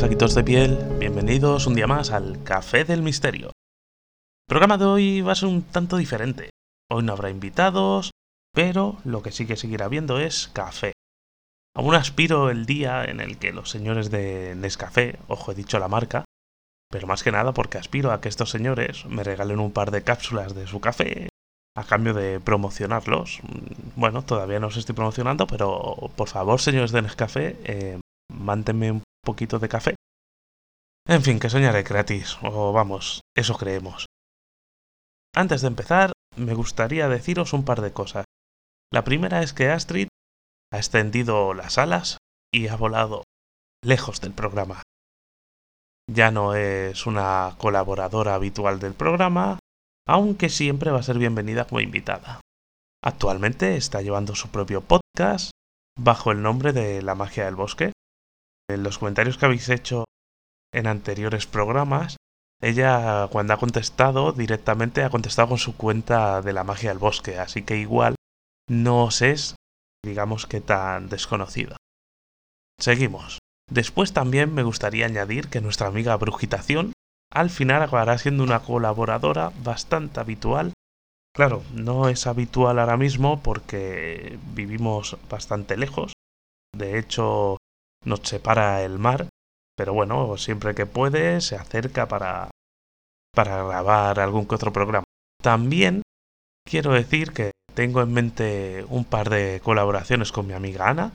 Hola saquitos de piel, bienvenidos un día más al Café del Misterio. El programa de hoy va a ser un tanto diferente. Hoy no habrá invitados, pero lo que sí que seguirá habiendo es café. Aún aspiro el día en el que los señores de Nescafé, ojo he dicho la marca, pero más que nada porque aspiro a que estos señores me regalen un par de cápsulas de su café a cambio de promocionarlos. Bueno, todavía no os estoy promocionando, pero por favor, señores de Nescafé, eh, mántenme poquito de café. En fin, que soñaré gratis, o vamos, eso creemos. Antes de empezar, me gustaría deciros un par de cosas. La primera es que Astrid ha extendido las alas y ha volado lejos del programa. Ya no es una colaboradora habitual del programa, aunque siempre va a ser bienvenida como invitada. Actualmente está llevando su propio podcast bajo el nombre de La magia del bosque. En los comentarios que habéis hecho en anteriores programas, ella cuando ha contestado directamente ha contestado con su cuenta de La magia del bosque, así que igual no os es, digamos que tan desconocida. Seguimos. Después también me gustaría añadir que nuestra amiga Brujitación al final acabará siendo una colaboradora bastante habitual. Claro, no es habitual ahora mismo porque vivimos bastante lejos. De hecho, nos separa el mar. Pero bueno, siempre que puede se acerca para, para grabar algún que otro programa. También quiero decir que tengo en mente un par de colaboraciones con mi amiga Ana.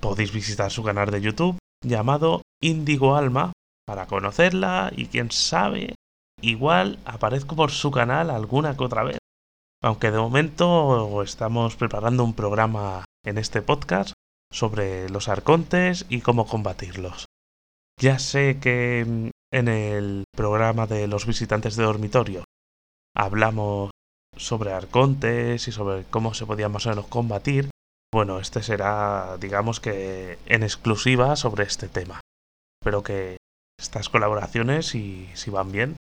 Podéis visitar su canal de YouTube llamado Indigo Alma para conocerla y quién sabe, igual aparezco por su canal alguna que otra vez. Aunque de momento estamos preparando un programa en este podcast sobre los arcontes y cómo combatirlos. Ya sé que mm, en el programa de los visitantes de dormitorio hablamos sobre arcontes y sobre cómo se podían más o menos combatir. Bueno, este será, digamos que en exclusiva sobre este tema. Espero que estas colaboraciones, si, si van bien,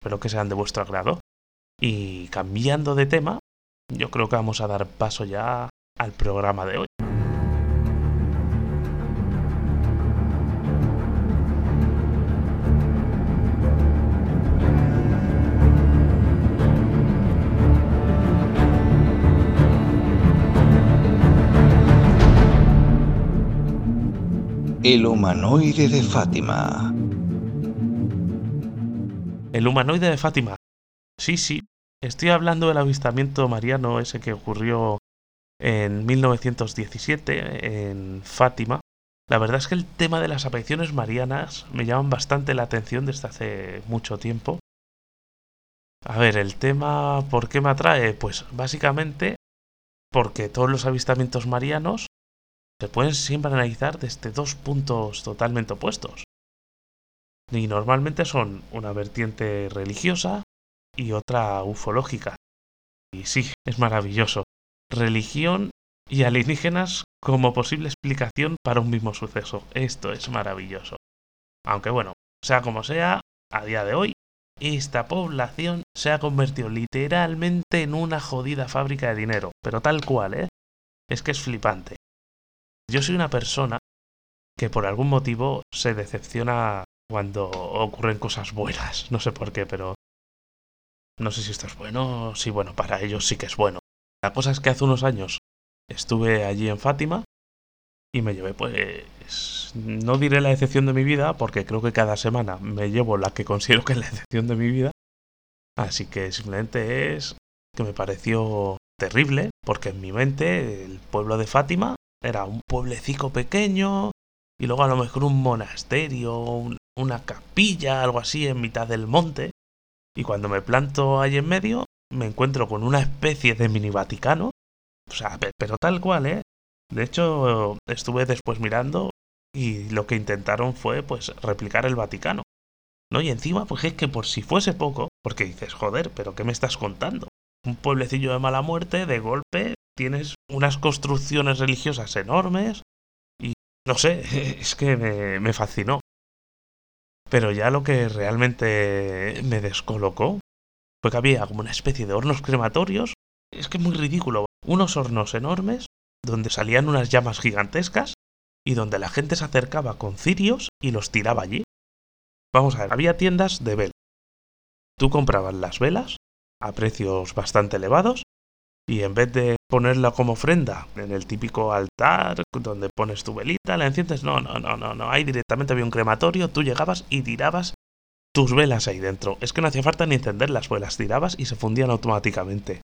espero que sean de vuestro agrado. Y cambiando de tema, yo creo que vamos a dar paso ya al programa de hoy. El humanoide de Fátima. El humanoide de Fátima. Sí, sí. Estoy hablando del avistamiento mariano ese que ocurrió en 1917 en Fátima. La verdad es que el tema de las apariciones marianas me llaman bastante la atención desde hace mucho tiempo. A ver, el tema, ¿por qué me atrae? Pues básicamente porque todos los avistamientos marianos se pueden siempre analizar desde dos puntos totalmente opuestos. Y normalmente son una vertiente religiosa y otra ufológica. Y sí, es maravilloso. Religión y alienígenas como posible explicación para un mismo suceso. Esto es maravilloso. Aunque bueno, sea como sea, a día de hoy, esta población se ha convertido literalmente en una jodida fábrica de dinero. Pero tal cual, ¿eh? Es que es flipante. Yo soy una persona que por algún motivo se decepciona cuando ocurren cosas buenas. No sé por qué, pero no sé si esto es bueno. Sí, bueno, para ellos sí que es bueno. La cosa es que hace unos años estuve allí en Fátima y me llevé, pues, no diré la decepción de mi vida, porque creo que cada semana me llevo la que considero que es la decepción de mi vida. Así que simplemente es que me pareció terrible, porque en mi mente el pueblo de Fátima era un pueblecico pequeño y luego a lo mejor un monasterio, una capilla, algo así en mitad del monte. Y cuando me planto ahí en medio, me encuentro con una especie de mini Vaticano. O sea, pero tal cual, ¿eh? De hecho, estuve después mirando y lo que intentaron fue, pues, replicar el Vaticano. ¿No? Y encima, pues es que por si fuese poco, porque dices, joder, pero ¿qué me estás contando? Un pueblecillo de mala muerte, de golpe, tienes unas construcciones religiosas enormes y no sé, es que me, fascinó. Pero ya lo que realmente me descolocó fue que había como una especie de hornos crematorios. Es que muy ridículo. Unos hornos enormes donde salían unas llamas gigantescas y donde la gente se acercaba con cirios y los tiraba allí. Vamos a ver, había tiendas de velas. Tú comprabas las velas a precios bastante elevados y en vez de ponerla como ofrenda en el típico altar donde pones tu velita, la enciendes, no, no, no, no, no, ahí directamente había un crematorio, tú llegabas y tirabas tus velas ahí dentro. Es que no hacía falta ni encender las velas, tirabas y se fundían automáticamente.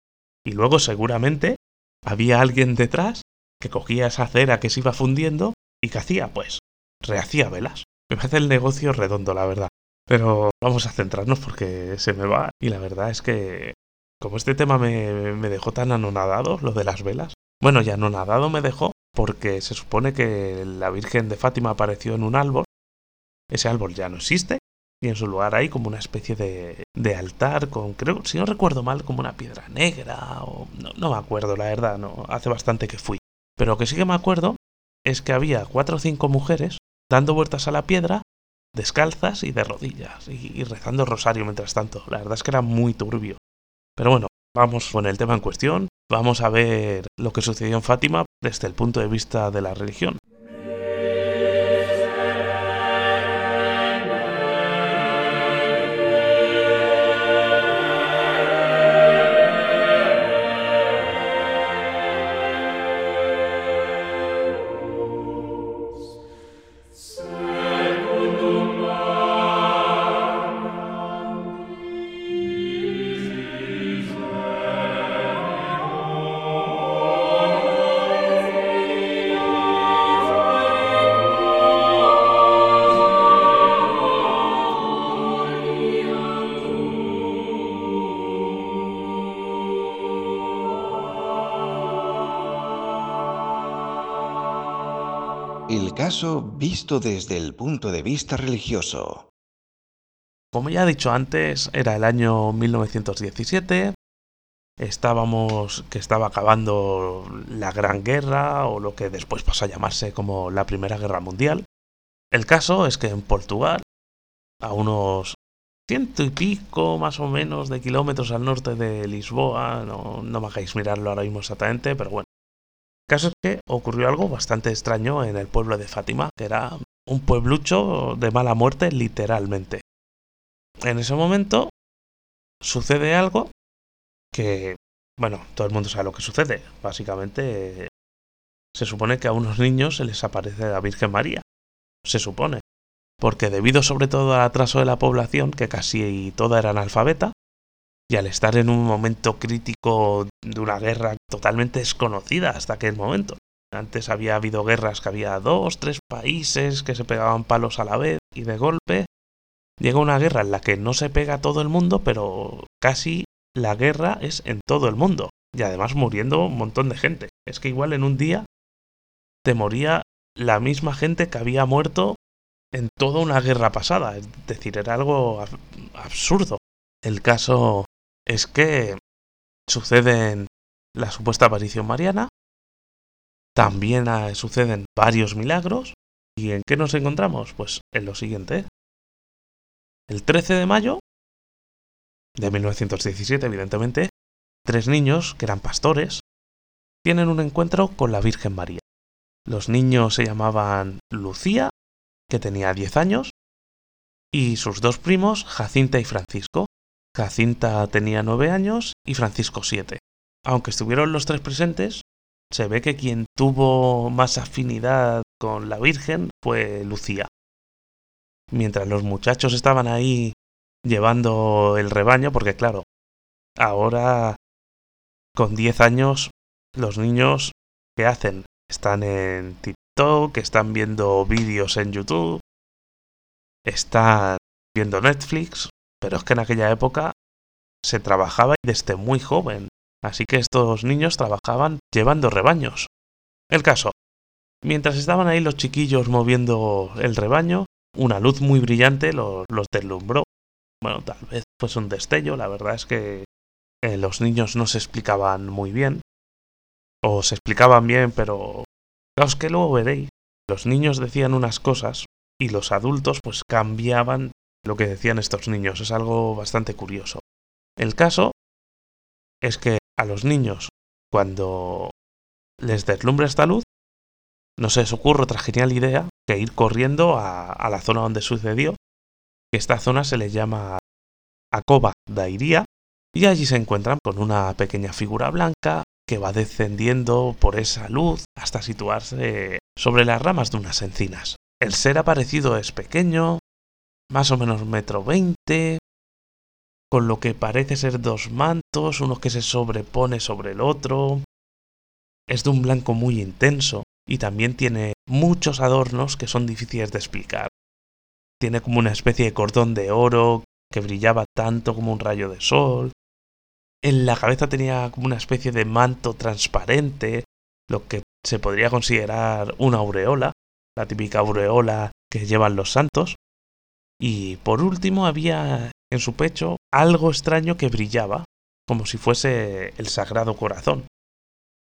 Y luego seguramente había alguien detrás que cogía esa cera que se iba fundiendo y que hacía, pues, rehacía velas. Me parece el negocio redondo, la verdad. Pero vamos a centrarnos porque se me va. Y la verdad es que, como este tema me, me dejó tan anonadado, lo de las velas. Bueno, ya anonadado me dejó porque se supone que la Virgen de Fátima apareció en un árbol. Ese árbol ya no existe y en su lugar hay como una especie de, de altar con, creo, si no recuerdo mal, como una piedra negra o no, no me acuerdo, la verdad, no, hace bastante que fui. Pero lo que sí que me acuerdo es que había cuatro o cinco mujeres dando vueltas a la piedra, descalzas y de rodillas, y, rezando rosario mientras tanto. La verdad es que era muy turbio. Pero bueno, vamos con el tema en cuestión. Vamos a ver lo que sucedió en Fátima desde el punto de vista de la religión. Visto desde el punto de vista religioso. Como ya he dicho antes, era el año 1917. Estábamos que estaba acabando la Gran Guerra o lo que después pasó a llamarse como la Primera Guerra Mundial. El caso es que en Portugal, a unos ciento y pico más o menos de kilómetros al norte de Lisboa, no, no me hagáis mirarlo ahora mismo exactamente, pero bueno. Caso es que ocurrió algo bastante extraño en el pueblo de Fátima, que era un pueblucho de mala muerte literalmente. En ese momento sucede algo que, bueno, todo el mundo sabe lo que sucede. Básicamente se supone que a unos niños se les aparece la Virgen María. Se supone. Porque debido sobre todo al atraso de la población, que casi toda era analfabeta, y al estar en un momento crítico de una guerra totalmente desconocida hasta aquel momento. Antes había habido guerras que había dos, tres países que se pegaban palos a la vez y de golpe llega una guerra en la que no se pega todo el mundo, pero casi la guerra es en todo el mundo. Y además muriendo un montón de gente. Es que igual en un día te moría la misma gente que había muerto en toda una guerra pasada. Es decir, era algo absurdo. El caso es que suceden la supuesta aparición mariana, también suceden varios milagros, ¿y en qué nos encontramos? Pues en lo siguiente. El 13 de mayo de 1917, evidentemente, tres niños, que eran pastores, tienen un encuentro con la Virgen María. Los niños se llamaban Lucía, que tenía 10 años, y sus dos primos, Jacinta y Francisco. Jacinta tenía 9 años y Francisco 7. Aunque estuvieron los tres presentes, se ve que quien tuvo más afinidad con la Virgen fue Lucía. Mientras los muchachos estaban ahí llevando el rebaño, porque claro, ahora con 10 años los niños, ¿qué hacen? Están en TikTok, están viendo vídeos en YouTube, están viendo Netflix, pero es que en aquella época se trabajaba desde muy joven, así que estos niños trabajaban llevando rebaños. El caso, mientras estaban ahí los chiquillos moviendo el rebaño, una luz muy brillante los, deslumbró. Bueno, tal vez fuese un destello, la verdad es que eh, los niños no se explicaban muy bien, o se explicaban bien, pero claro, que luego veréis, los niños decían unas cosas y los adultos pues cambiaban lo que decían estos niños. Es algo bastante curioso. El caso es que a los niños, cuando les deslumbra esta luz, no se les ocurre otra genial idea que ir corriendo a, la zona donde sucedió. Esta zona se le llama Acoba Dairía y allí se encuentran con una pequeña figura blanca que va descendiendo por esa luz hasta situarse sobre las ramas de unas encinas. El ser aparecido es pequeño, más o menos metro veinte, con lo que parece ser dos mantos, uno que se sobrepone sobre el otro. Es de un blanco muy intenso y también tiene muchos adornos que son difíciles de explicar. Tiene como una especie de cordón de oro que brillaba tanto como un rayo de sol. En la cabeza tenía como una especie de manto transparente, lo que se podría considerar una aureola, la típica aureola que llevan los santos. Y por último había en su pecho algo extraño que brillaba, como si fuese el Sagrado Corazón.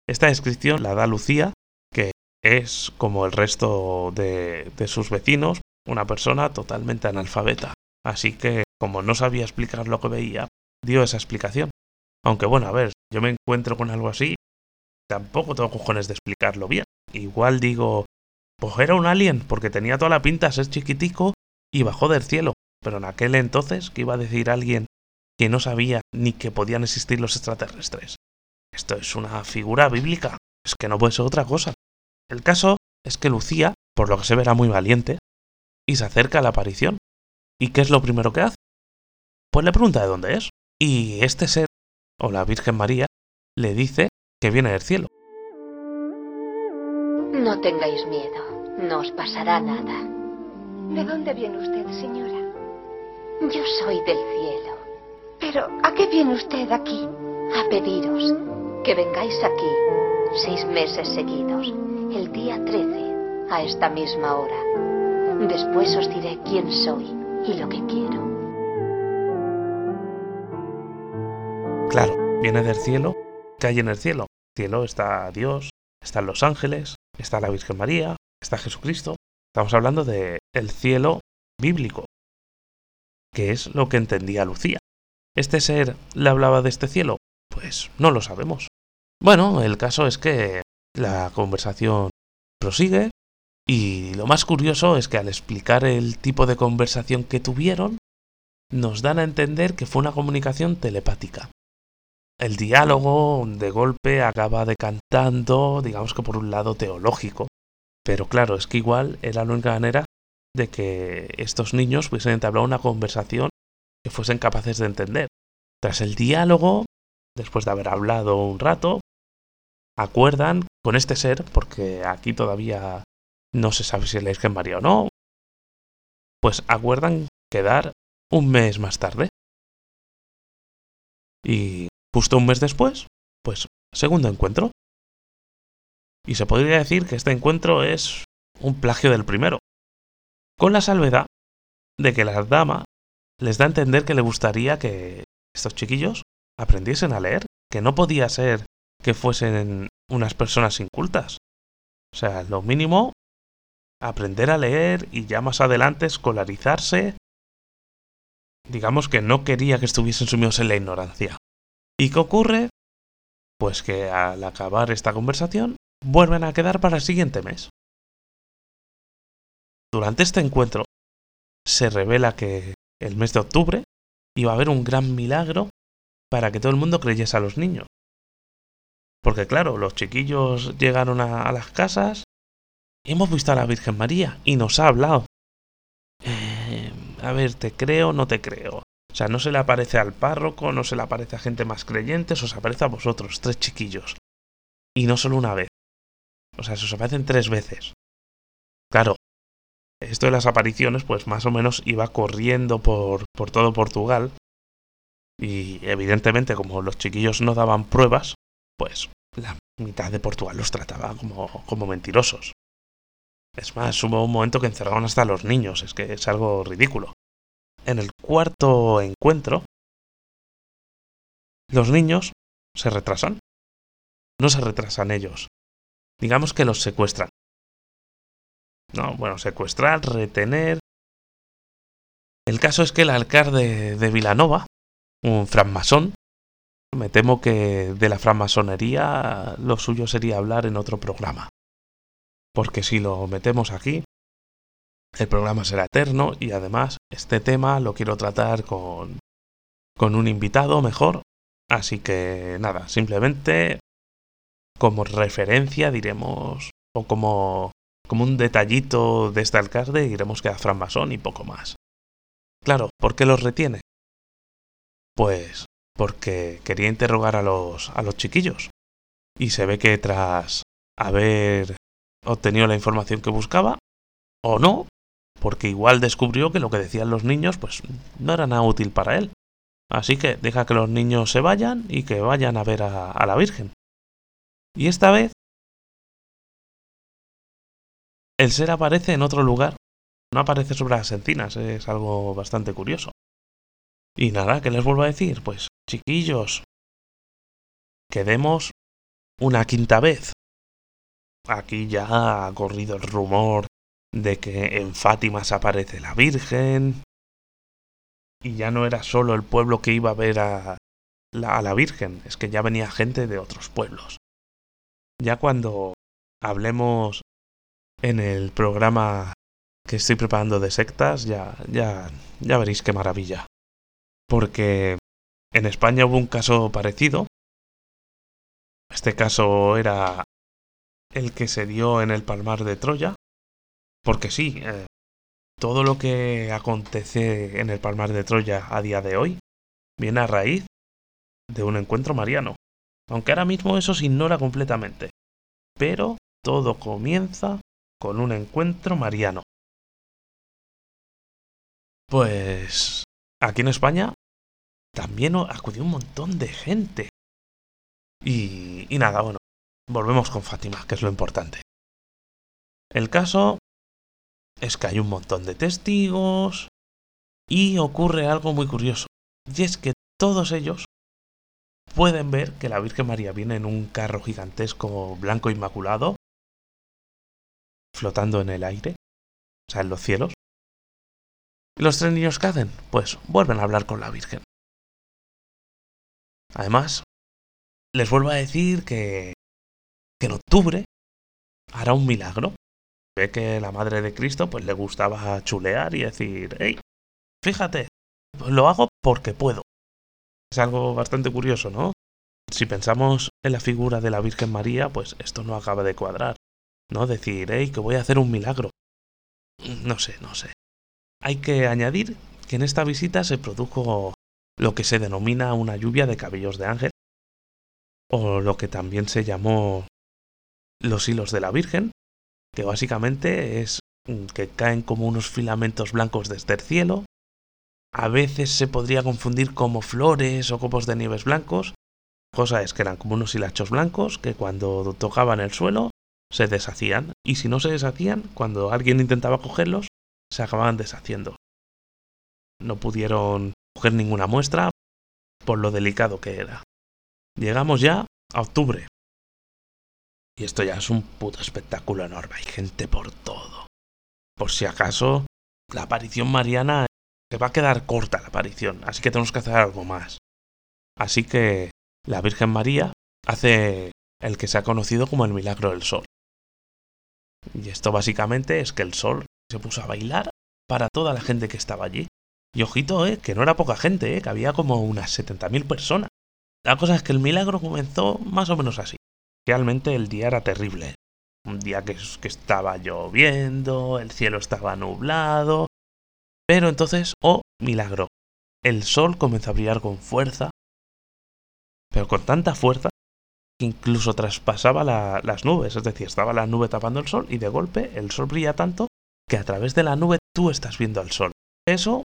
Esta descripción la da Lucía, que es, como el resto de, de sus vecinos, una persona totalmente analfabeta. Así que, como no sabía explicar lo que veía, dio esa explicación. Aunque bueno, a ver, yo me encuentro con algo así, tampoco tengo cojones de explicarlo bien. Igual digo, pues era un alien, porque tenía toda la pinta de ser chiquitico y bajó del cielo. Pero en aquel entonces, ¿qué iba a decir alguien que no sabía ni que podían existir los extraterrestres? Esto es una figura bíblica. Es que no puede ser otra cosa. El caso es que Lucía, por lo que se verá muy valiente, y se acerca a la aparición. ¿Y qué es lo primero que hace? Pues le pregunta de dónde es. Y este ser, o la Virgen María, le dice que viene del cielo. No tengáis miedo, no os pasará nada. ¿De dónde viene usted, señora? Yo soy del cielo. Pero, ¿a qué viene usted aquí? A pediros que vengáis aquí seis meses seguidos, el día 13, a esta misma hora. Después os diré quién soy y lo que quiero. Claro, viene del cielo. ¿Qué hay en el cielo? cielo está Dios, están los ángeles, está la Virgen María, está Jesucristo. Estamos hablando de el cielo bíblico, que es lo que entendía Lucía. ¿Este ser le hablaba de este cielo? Pues no lo sabemos. Bueno, el caso es que la conversación prosigue y lo más curioso es que al explicar el tipo de conversación que tuvieron, nos dan a entender que fue una comunicación telepática. El diálogo de golpe acaba decantando, digamos que por un lado teológico, pero claro, es que igual era la única manera de que estos niños pudiesen entablar una conversación que fuesen capaces de entender. Tras el diálogo, después de haber hablado un rato, acuerdan con este ser, porque aquí todavía no se sabe si es Virgen María o no, pues acuerdan quedar un mes más tarde. Y Justo un mes después, pues segundo encuentro. Y se podría decir que este encuentro es un plagio del primero, con la salvedad de que la dama les da a entender que le gustaría que estos chiquillos aprendiesen a leer, que no podía ser que fuesen unas personas incultas. O sea, lo mínimo, aprender a leer y ya más adelante escolarizarse. Digamos que no quería que estuviesen sumidos en la ignorancia. ¿Y qué ocurre? Pues que al acabar esta conversación vuelven a quedar para el siguiente mes. Durante este encuentro se revela que el mes de octubre iba a haber un gran milagro para que todo el mundo creyese a los niños. Porque claro, los chiquillos llegaron a, las casas y hemos visto a la Virgen María y nos ha hablado. Eh, a ver, te creo, no te creo. O sea, no se le aparece al párroco, no se le aparece a gente más creyente, se os aparece a vosotros, tres chiquillos. Y no solo una vez. O sea, se os aparecen tres veces. Claro, esto de las apariciones, pues más o menos iba corriendo por, por todo Portugal. Y evidentemente, como los chiquillos no daban pruebas, pues la mitad de Portugal los trataba como, como mentirosos. Es más, hubo un momento que encerraron hasta a los niños, es que es algo ridículo en el cuarto encuentro, los niños se retrasan. No se retrasan ellos. Digamos que los secuestran. No, bueno, secuestrar, retener. El caso es que el alcalde de Vilanova, un francmasón, me temo que de la francmasonería lo suyo sería hablar en otro programa. porque si lo metemos aquí, el programa será eterno y además este tema lo quiero tratar con, con un invitado mejor. Así que nada, simplemente como referencia diremos, o como, como un detallito de este alcalde, diremos que a Fran Masón y poco más. Claro, ¿por qué los retiene? Pues porque quería interrogar a los, a los chiquillos. Y se ve que tras haber obtenido la información que buscaba, o no, porque igual descubrió que lo que decían los niños pues no era nada útil para él. Así que deja que los niños se vayan y que vayan a ver a, a la Virgen. Y esta vez el ser aparece en otro lugar, no aparece sobre las encinas, es algo bastante curioso. Y nada, ¿qué les vuelvo a decir? Pues chiquillos, quedemos una quinta vez. Aquí ya ha corrido el rumor de que en Fátima se aparece la Virgen. Y ya no era solo el pueblo que iba a ver a la Virgen, es que ya venía gente de otros pueblos. Ya cuando hablemos en el programa que estoy preparando de sectas, ya, ya, ya veréis qué maravilla. Porque en España hubo un caso parecido. Este caso era el que se dio en el Palmar de Troya. Porque sí, eh, todo lo que acontece en el Palmar de Troya a día de hoy viene a raíz de un encuentro mariano. Aunque ahora mismo eso se ignora completamente. Pero todo comienza con un encuentro mariano. Pues aquí en España también acudió un montón de gente. Y, y nada, bueno, volvemos con Fátima, que es lo importante. El caso es que hay un montón de testigos y ocurre algo muy curioso. Y es que todos ellos pueden ver que la Virgen María viene en un carro gigantesco blanco inmaculado, flotando en el aire, o sea, en los cielos. ¿Y los tres niños qué hacen? Pues vuelven a hablar con la Virgen. Además, les vuelvo a decir que, que en octubre hará un milagro. Ve que la Madre de Cristo pues le gustaba chulear y decir, hey, fíjate, lo hago porque puedo. Es algo bastante curioso, ¿no? Si pensamos en la figura de la Virgen María, pues esto no acaba de cuadrar. ¿No? Decir, hey, que voy a hacer un milagro. No sé, no sé. Hay que añadir que en esta visita se produjo lo que se denomina una lluvia de cabellos de ángel, o lo que también se llamó los hilos de la Virgen, que básicamente es que caen como unos filamentos blancos desde el cielo. A veces se podría confundir como flores o copos de nieves blancos. La cosa es que eran como unos hilachos blancos que cuando tocaban el suelo se deshacían y si no se deshacían, cuando alguien intentaba cogerlos, se acababan deshaciendo. No pudieron coger ninguna muestra por lo delicado que era. Llegamos ya a octubre. Y esto ya es un puto espectáculo enorme. Hay gente por todo. Por si acaso, la aparición mariana se va a quedar corta la aparición, así que tenemos que hacer algo más. Así que la Virgen María hace el que se ha conocido como el milagro del sol. Y esto básicamente es que el sol se puso a bailar para toda la gente que estaba allí. Y ojito, eh, que no era poca gente, eh, que había como unas 70.000 personas. La cosa es que el milagro comenzó más o menos así. Realmente el día era terrible. Un día que, que estaba lloviendo, el cielo estaba nublado. Pero entonces, oh, milagro. El sol comenzó a brillar con fuerza. Pero con tanta fuerza que incluso traspasaba la, las nubes. Es decir, estaba la nube tapando el sol y de golpe el sol brilla tanto que a través de la nube tú estás viendo al sol. Eso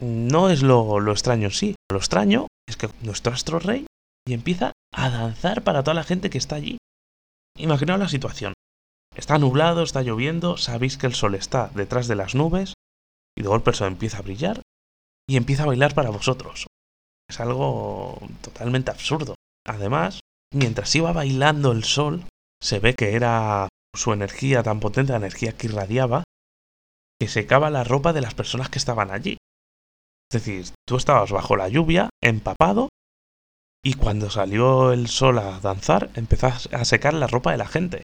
no es lo, lo extraño, sí. Lo extraño es que nuestro astro rey y empieza a danzar para toda la gente que está allí. Imaginaos la situación. Está nublado, está lloviendo, sabéis que el sol está detrás de las nubes y de golpe el sol empieza a brillar y empieza a bailar para vosotros. Es algo totalmente absurdo. Además, mientras iba bailando el sol, se ve que era su energía tan potente, la energía que irradiaba, que secaba la ropa de las personas que estaban allí. Es decir, tú estabas bajo la lluvia, empapado, y cuando salió el sol a danzar, empezó a secar la ropa de la gente.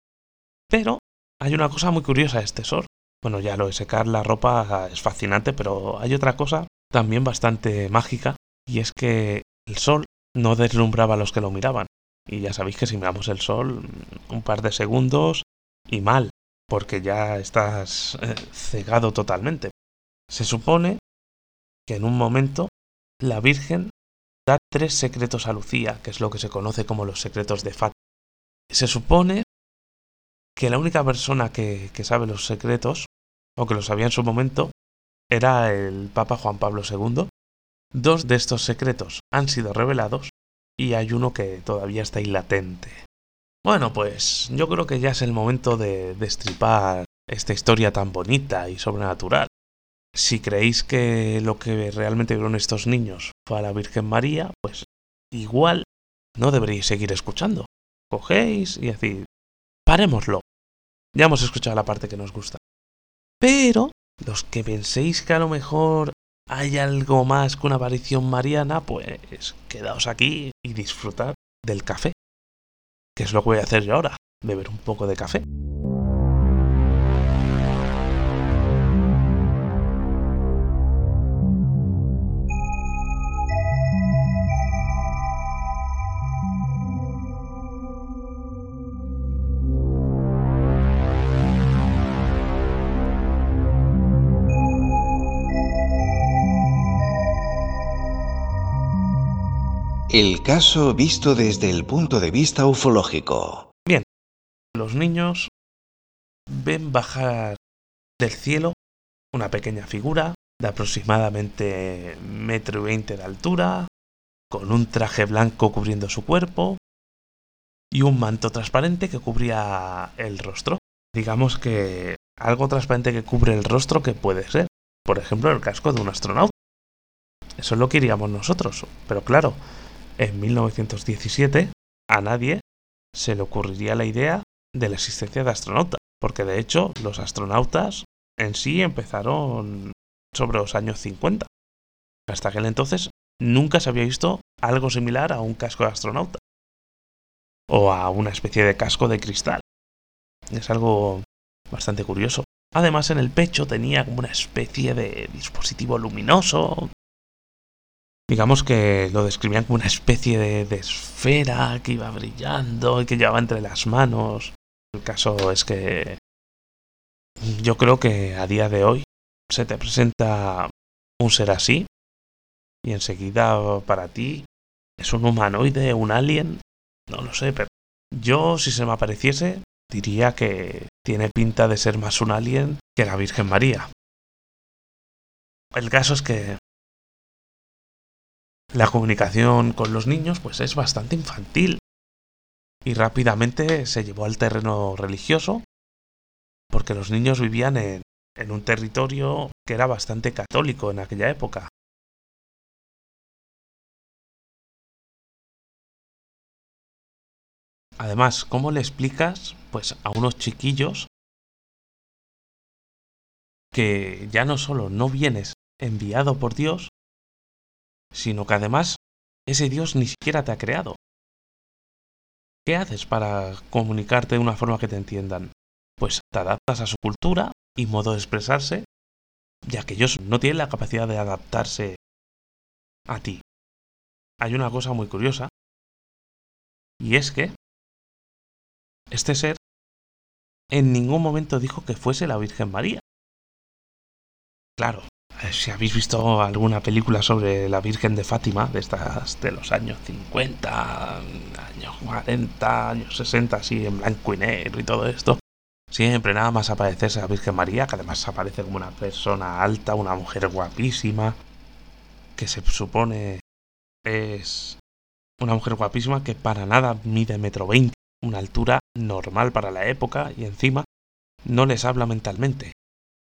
Pero hay una cosa muy curiosa de este sol. Bueno, ya lo de secar la ropa es fascinante, pero hay otra cosa también bastante mágica, y es que el sol no deslumbraba a los que lo miraban. Y ya sabéis que si miramos el sol mm, un par de segundos y mal, porque ya estás eh, cegado totalmente. Se supone que en un momento la Virgen da tres secretos a Lucía, que es lo que se conoce como los secretos de Fat. Se supone que la única persona que, que sabe los secretos, o que lo sabía en su momento, era el Papa Juan Pablo II. Dos de estos secretos han sido revelados y hay uno que todavía está latente. Bueno, pues yo creo que ya es el momento de destripar esta historia tan bonita y sobrenatural. Si creéis que lo que realmente vieron estos niños fue a la Virgen María, pues igual no deberíais seguir escuchando. Cogéis y decís, parémoslo. Ya hemos escuchado la parte que nos gusta. Pero los que penséis que a lo mejor hay algo más que una aparición mariana, pues quedaos aquí y disfrutad del café. Que es lo que voy a hacer yo ahora, beber un poco de café. El caso visto desde el punto de vista ufológico. Bien, los niños ven bajar del cielo una pequeña figura de aproximadamente metro y veinte de altura, con un traje blanco cubriendo su cuerpo y un manto transparente que cubría el rostro. Digamos que algo transparente que cubre el rostro que puede ser, por ejemplo, el casco de un astronauta. Eso es lo que iríamos nosotros, pero claro, en 1917 a nadie se le ocurriría la idea de la existencia de astronautas, porque de hecho los astronautas en sí empezaron sobre los años 50. Hasta aquel entonces nunca se había visto algo similar a un casco de astronauta o a una especie de casco de cristal. Es algo bastante curioso. Además en el pecho tenía como una especie de dispositivo luminoso digamos que lo describían como una especie de, esfera que iba brillando y que llevaba entre las manos. El caso es que yo creo que a día de hoy se te presenta un ser así y enseguida para ti es un humanoide, un alien, no lo sé, pero yo si se me apareciese diría que tiene pinta de ser más un alien que la Virgen María. El caso es que la comunicación con los niños pues es bastante infantil y rápidamente se llevó al terreno religioso porque los niños vivían en, un territorio que era bastante católico en aquella época. Además, ¿cómo le explicas pues a unos chiquillos que ya no solo no vienes enviado por Dios, sino que además ese Dios ni siquiera te ha creado. ¿Qué haces para comunicarte de una forma que te entiendan? Pues te adaptas a su cultura y modo de expresarse, ya que ellos no tienen la capacidad de adaptarse a ti. Hay una cosa muy curiosa, y es que este ser en ningún momento dijo que fuese la Virgen María. Claro, si habéis visto alguna película sobre la Virgen de Fátima, de estas de los años 50, años 40, años 60, así en blanco y negro y todo esto, siempre nada más aparecerse la Virgen María, que además aparece como una persona alta, una mujer guapísima, que se supone es una mujer guapísima que para nada mide metro veinte, una altura normal para la época y encima no les habla mentalmente,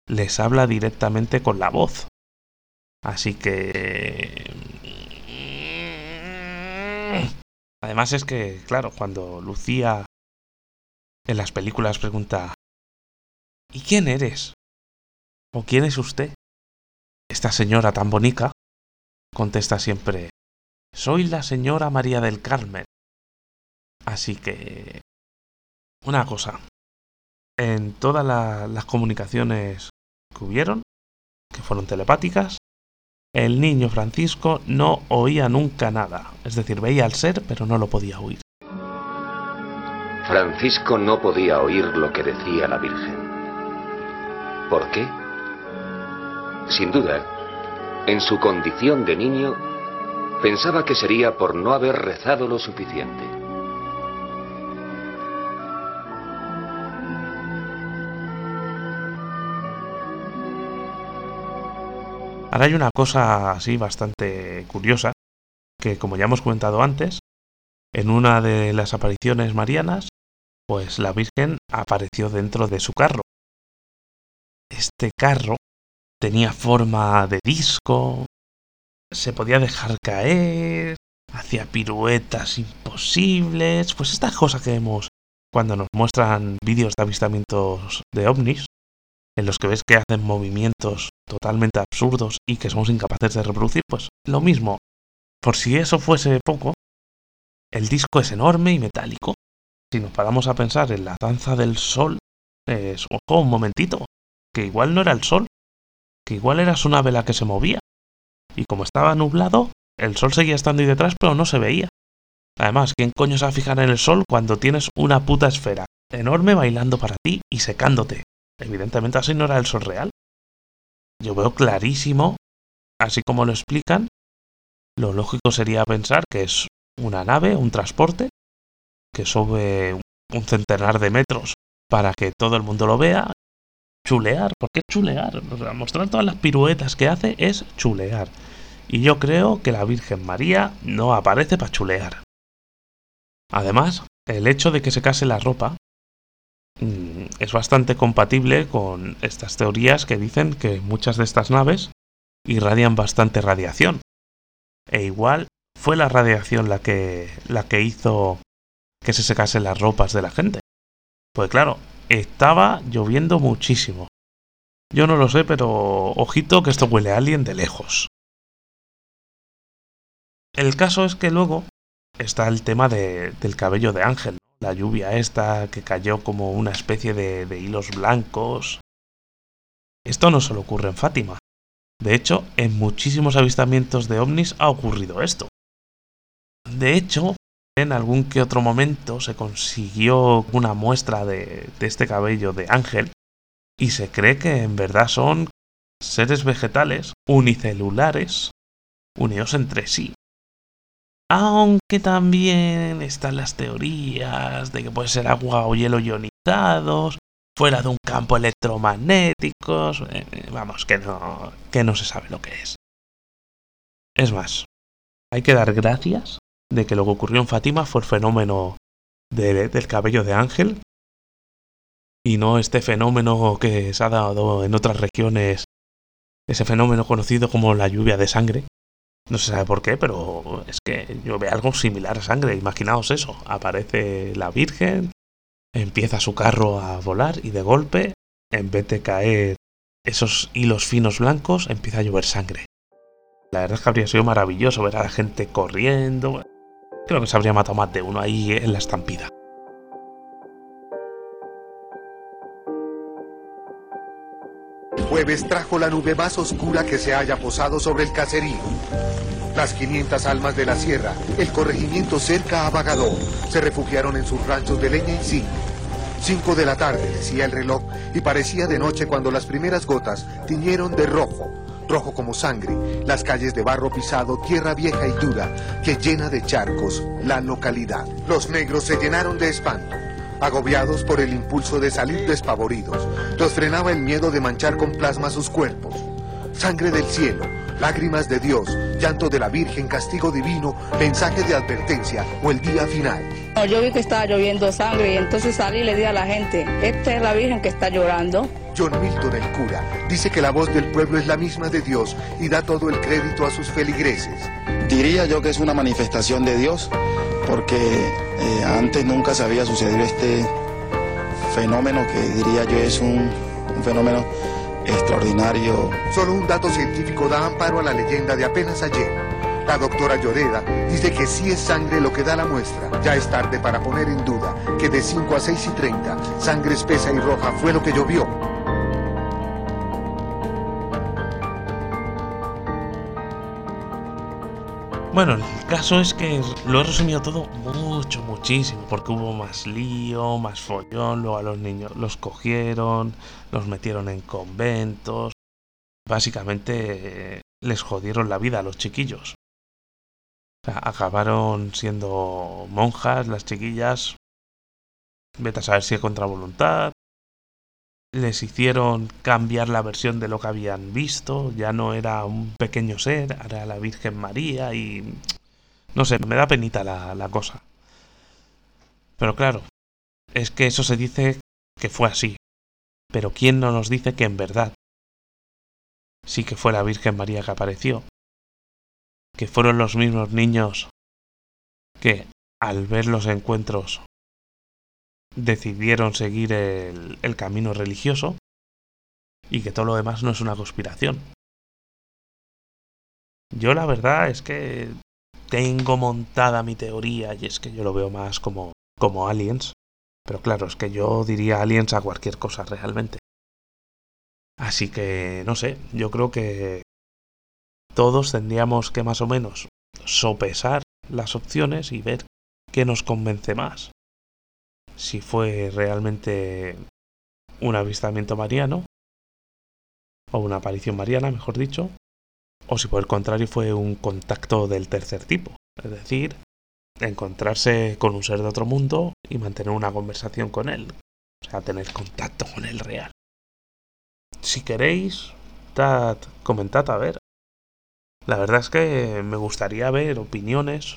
les habla directamente con la voz. Así que... Además es que, claro, cuando Lucía en las películas pregunta, ¿y quién eres? ¿O quién es usted? Esta señora tan bonita contesta siempre, soy la señora María del Carmen. Así que... Una cosa, en todas las comunicaciones que que fueron telepáticas, el niño Francisco no oía nunca nada, es decir, veía al ser pero no lo podía oír. Francisco no podía oír lo que decía la Virgen. ¿Por qué? Sin duda, en su condición de niño, pensaba que sería por no haber rezado lo suficiente. Ahora hay una cosa así bastante curiosa, que como ya hemos comentado antes, en una de las apariciones marianas, pues la Virgen apareció dentro de su carro. Este carro tenía forma de disco, se podía dejar caer, hacía piruetas imposibles, pues estas cosas que vemos cuando nos muestran vídeos de avistamientos de ovnis, en los que ves que hacen movimientos totalmente absurdos y que somos incapaces de reproducir, pues lo mismo. Por si eso fuese poco, el disco es enorme y metálico. Si nos paramos a pensar en la danza del sol, es, ojo, un momentito, que igual no era el sol, que igual eras una vela que se movía. Y como estaba nublado, el sol seguía estando ahí detrás, pero no se veía. Además, ¿quién coño se va a fijar en el sol cuando tienes una puta esfera enorme bailando para ti y secándote? Evidentemente así no era el sol real. Yo veo clarísimo, así como lo explican, lo lógico sería pensar que es una nave, un transporte, que sube un centenar de metros para que todo el mundo lo vea. Chulear, ¿por qué chulear? mostrar todas las piruetas que hace es chulear. Y yo creo que la Virgen María no aparece para chulear. Además, el hecho de que se case la ropa Mm, es bastante compatible con estas teorías que dicen que muchas de estas naves irradian bastante radiación. E igual fue la radiación la que, la que hizo que se secasen las ropas de la gente. Pues claro, estaba lloviendo muchísimo. Yo no lo sé, pero ojito que esto huele a alguien de lejos. El caso es que luego está el tema del cabello de Ángel la lluvia esta que cayó como una especie de, hilos blancos. Esto no solo ocurre en Fátima. De hecho, en muchísimos avistamientos de ovnis ha ocurrido esto. De hecho, en algún que otro momento se consiguió una muestra de, este cabello de ángel y se cree que en verdad son seres vegetales unicelulares unidos entre sí. Aunque también están las teorías de que puede ser agua o hielo ionizados, fuera de un campo electromagnético. Eh, vamos, que no, que no se sabe lo que es. Es más, hay que dar gracias de que lo que ocurrió en Fátima fue el fenómeno del cabello de ángel y no este fenómeno que se ha dado en otras regiones, ese fenómeno conocido como la lluvia de sangre, no se sabe por qué, pero es que yo veo algo similar a sangre. Imaginaos eso. Aparece la Virgen, empieza su carro a volar y de golpe, en vez de caer esos hilos finos blancos, empieza a llover sangre. La verdad es que habría sido maravilloso ver a la gente corriendo. Creo que se habría matado más de uno ahí en la estampida. Jueves trajo la nube más oscura que se haya posado sobre el caserío. Las 500 almas de la sierra, el corregimiento cerca a Vagador, se refugiaron en sus ranchos de leña y zinc. Cinco de la tarde, decía el reloj, y parecía de noche cuando las primeras gotas tiñeron de rojo, rojo como sangre, las calles de barro pisado, tierra vieja y dura, que llena de charcos la localidad. Los negros se llenaron de espanto agobiados por el impulso de salir despavoridos. Los frenaba el miedo de manchar con plasma sus cuerpos. Sangre del cielo, lágrimas de Dios, llanto de la Virgen, castigo divino, mensaje de advertencia o el día final. yo vi que estaba lloviendo sangre y entonces salí y le di a la gente, esta es la Virgen que está llorando. John Milton, el cura, dice que la voz del pueblo es la misma de Dios y da todo el crédito a sus feligreses. Diría yo que es una manifestación de Dios porque eh, antes nunca se había sucedido este fenómeno que diría yo es un, un fenómeno extraordinario. Solo un dato científico da amparo a la leyenda de apenas ayer. La doctora Lloreda dice que sí es sangre lo que da la muestra. Ya es tarde para poner en duda que de 5 a 6 y 30, sangre espesa y roja fue lo que llovió. Bueno, el caso es que lo he resumido todo mucho, muchísimo, porque hubo más lío, más follón, luego a los niños los cogieron, los metieron en conventos, básicamente les jodieron la vida a los chiquillos. O sea, acabaron siendo monjas las chiquillas, vete a saber si es contra voluntad, les hicieron cambiar la versión de lo que habían visto, ya no era un pequeño ser, era la Virgen María y... No sé, me da penita la, la cosa. Pero claro, es que eso se dice que fue así. Pero ¿quién no nos dice que en verdad sí que fue la Virgen María que apareció? Que fueron los mismos niños que al ver los encuentros decidieron seguir el, camino religioso y que todo lo demás no es una conspiración. Yo la verdad es que tengo montada mi teoría y es que yo lo veo más como, como aliens. Pero claro, es que yo diría aliens a cualquier cosa realmente. Así que, no sé, yo creo que todos tendríamos que más o menos sopesar las opciones y ver qué nos convence más si fue realmente un avistamiento mariano, o una aparición mariana, mejor dicho, o si por el contrario fue un contacto del tercer tipo, es decir, encontrarse con un ser de otro mundo y mantener una conversación con él, o sea, tener contacto con el real. Si queréis, comentad a ver. La verdad es que me gustaría ver opiniones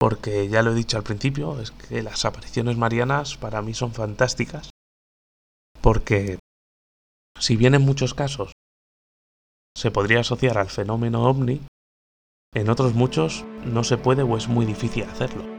porque ya lo he dicho al principio, es que las apariciones marianas para mí son fantásticas, porque si bien en muchos casos se podría asociar al fenómeno ovni, en otros muchos no se puede o es muy difícil hacerlo.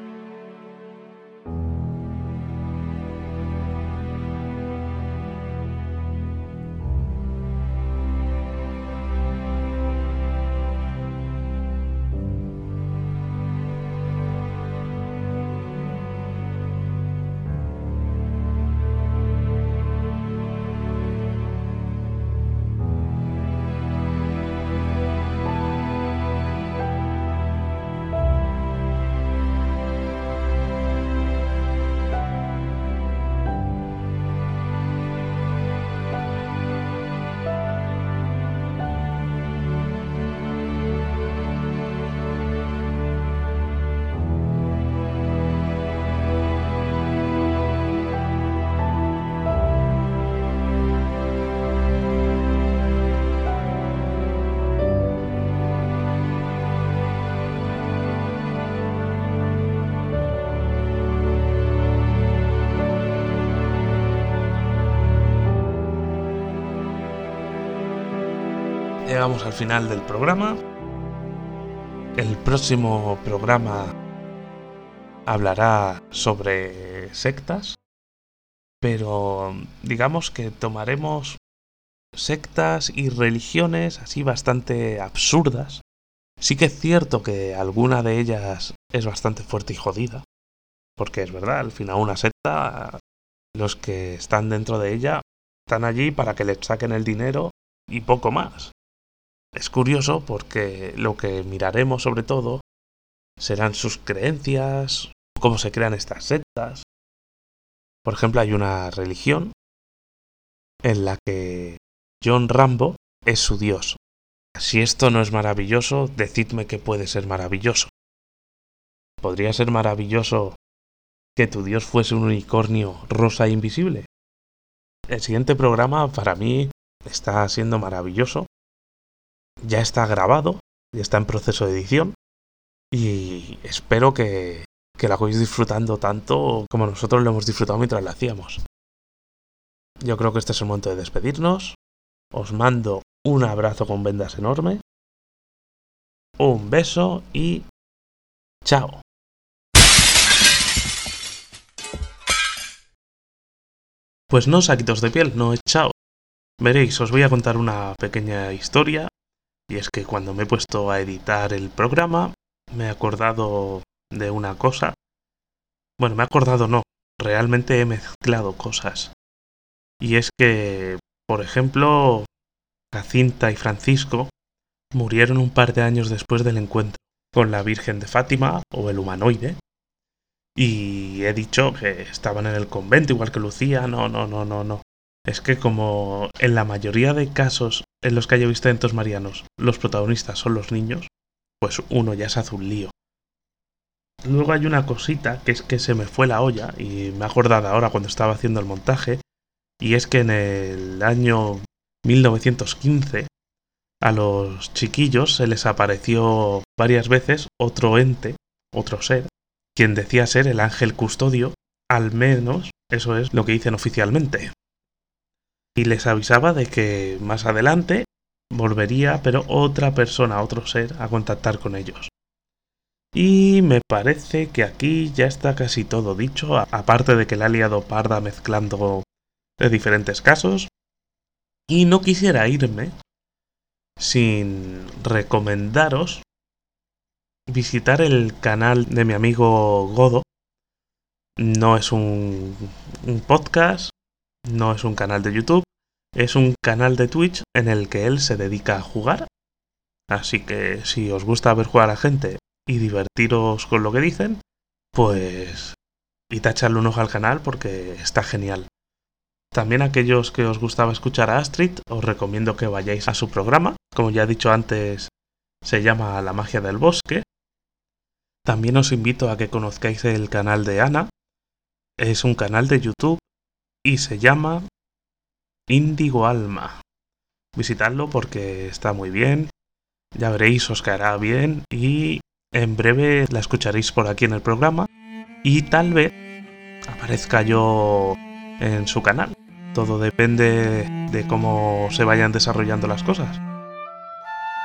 Llegamos al final del programa. El próximo programa hablará sobre sectas, pero digamos que tomaremos sectas y religiones así bastante absurdas. Sí que es cierto que alguna de ellas es bastante fuerte y jodida, porque es verdad, al final una secta, los que están dentro de ella están allí para que les saquen el dinero y poco más. Es curioso porque lo que miraremos sobre todo serán sus creencias, cómo se crean estas sectas. Por ejemplo, hay una religión en la que John Rambo es su dios. Si esto no es maravilloso, decidme que puede ser maravilloso. ¿Podría ser maravilloso que tu dios fuese un unicornio rosa e invisible? El siguiente programa para mí está siendo maravilloso ya está grabado, ya está en proceso de edición y espero que, que la hagáis disfrutando tanto como nosotros lo hemos disfrutado mientras la hacíamos. Yo creo que este es el momento de despedirnos. Os mando un abrazo con vendas enorme. Un beso y chao. Pues no saquitos de piel, no he chao. Veréis, os voy a contar una pequeña historia Y es que cuando me he puesto a editar el programa, me he acordado de una cosa. Bueno, me he acordado no, realmente he mezclado cosas. Y es que, por ejemplo, Jacinta y Francisco murieron un par de años después del encuentro con la Virgen de Fátima o el humanoide. Y he dicho que estaban en el convento igual que Lucía. No, no, no, no, no. Es que como en la mayoría de casos en los que haya visto eventos marianos los protagonistas son los niños, pues uno ya se hace un lío. Luego hay una cosita que es que se me fue la olla y me he acordado ahora cuando estaba haciendo el montaje, y es que en el año 1915 a los chiquillos se les apareció varias veces otro ente, otro ser, quien decía ser el ángel custodio, al menos eso es lo que dicen oficialmente. Y les avisaba de que más adelante volvería, pero otra persona, otro ser, a contactar con ellos. Y me parece que aquí ya está casi todo dicho, aparte de que la ha liado parda mezclando de diferentes casos. Y no quisiera irme sin recomendaros visitar el canal de mi amigo Godo. No es un, podcast, no es un canal de YouTube, es un canal de Twitch en el que él se dedica a jugar. Así que si os gusta ver jugar a gente y divertiros con lo que dicen, pues y echarle un ojo al canal porque está genial. También aquellos que os gustaba escuchar a Astrid, os recomiendo que vayáis a su programa. Como ya he dicho antes, se llama La magia del bosque. También os invito a que conozcáis el canal de Ana. Es un canal de YouTube y se llama Índigo Alma. Visitadlo porque está muy bien. Ya veréis, os caerá bien y en breve la escucharéis por aquí en el programa y tal vez aparezca yo en su canal. Todo depende de cómo se vayan desarrollando las cosas.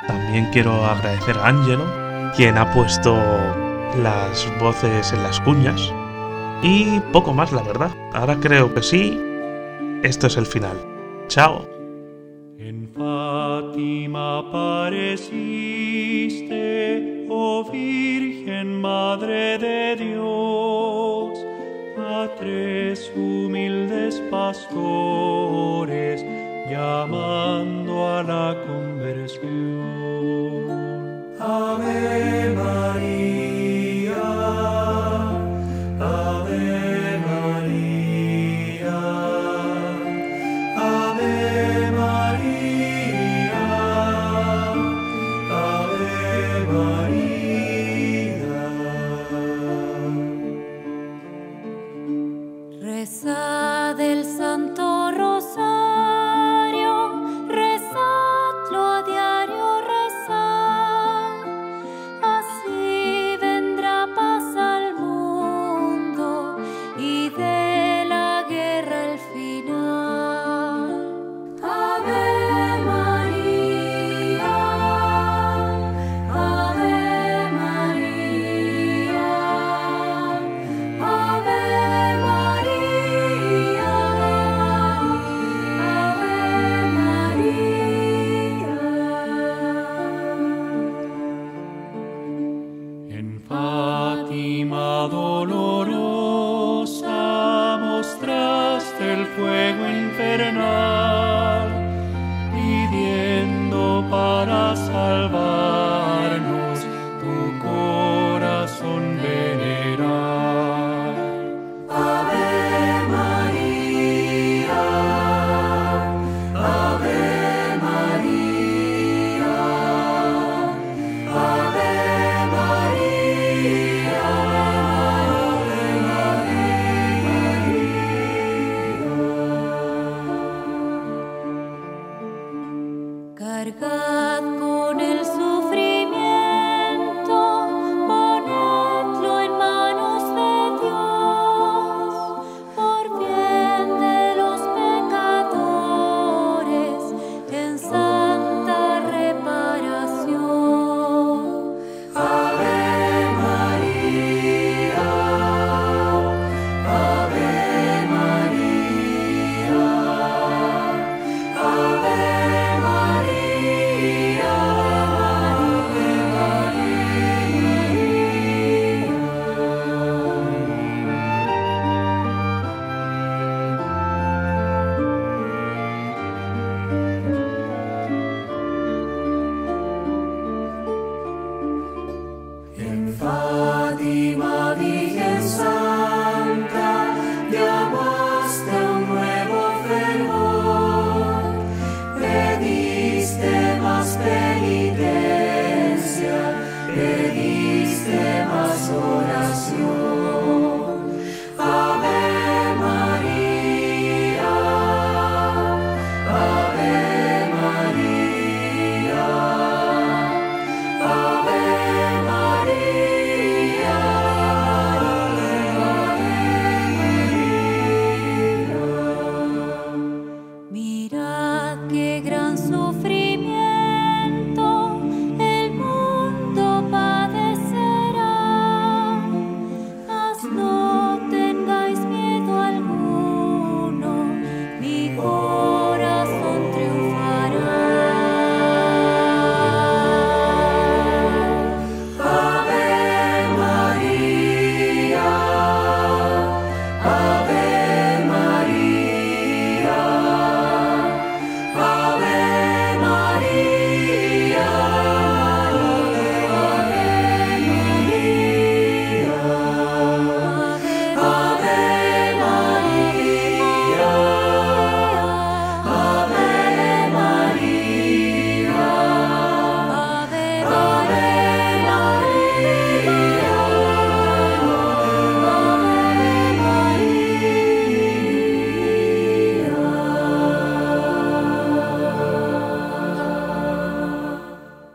También quiero agradecer a Angelo, quien ha puesto las voces en las cuñas. Y poco más, la verdad. Ahora creo que sí. Esto es el final. Chao. En Fátima apareciste, oh Virgen Madre de Dios tres humildes pastores llamando a la conversión. Ave María,